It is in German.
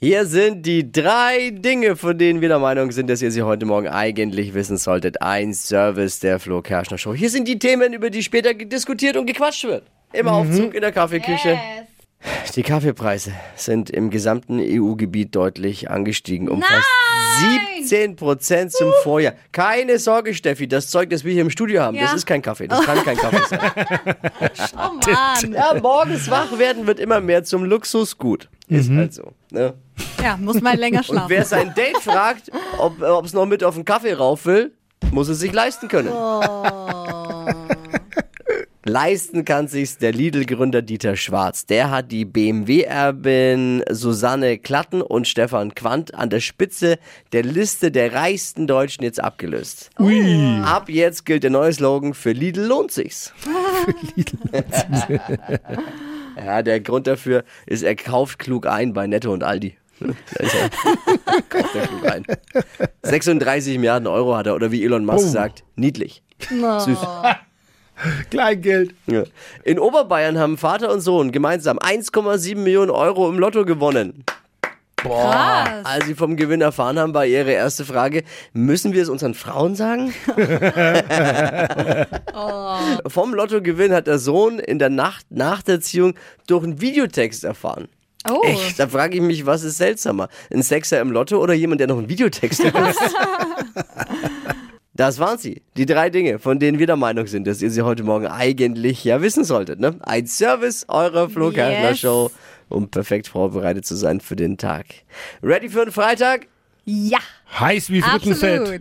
Hier sind die drei Dinge, von denen wir der Meinung sind, dass ihr sie heute Morgen eigentlich wissen solltet. Ein Service der Flo Kerschner Show. Hier sind die Themen, über die später diskutiert und gequatscht wird. Im Aufzug, in der Kaffeeküche. Die Kaffeepreise sind im gesamten EU-Gebiet deutlich angestiegen. Um fast 17 Prozent zum Vorjahr. Keine Sorge, Steffi, das Zeug, das wir hier im Studio haben, das Ja. ist kein Kaffee. Das kann kein Kaffee sein. Oh Mann. Ja, morgens wach werden wird immer mehr zum Luxusgut. Ist halt so. Ne? Ja, muss mal länger Und schlafen. wer sein Date fragt, ob es noch mit auf den Kaffee rauf will, muss es sich leisten können. Leisten kann sich's der Lidl-Gründer Dieter Schwarz. Der hat die BMW-Erbin Susanne Klatten und Stefan Quandt an der Spitze der Liste der reichsten Deutschen jetzt abgelöst. Ui. Ab jetzt gilt der neue Slogan, für Lidl lohnt sich's. ja, der Grund dafür ist, er kauft klug ein bei Netto und Aldi. Da ist er. kauft er klug ein. 36 Milliarden Euro hat er, oder wie Elon Musk Oh. sagt, niedlich. Süß. Kleingeld. Ja. In Oberbayern haben Vater und Sohn gemeinsam 1,7 Millionen Euro im Lotto gewonnen. Krass. Als sie vom Gewinn erfahren haben, war ihre erste Frage, müssen wir es unseren Frauen sagen? Vom Lottogewinn hat der Sohn in der Nacht nach der Erziehung durch einen Videotext erfahren. Oh. Echt? Da frage ich mich, was ist seltsamer? Ein Sexer im Lotto oder jemand, der noch einen Videotext liest? Das waren sie. Die drei Dinge, von denen wir der Meinung sind, dass ihr sie heute Morgen eigentlich ja wissen solltet. Ne? Ein Service eurer Flo Yes. Show, um perfekt vorbereitet zu sein für den Tag. Ready für den Freitag? Ja, Heiß wie Frittenfett. absolut.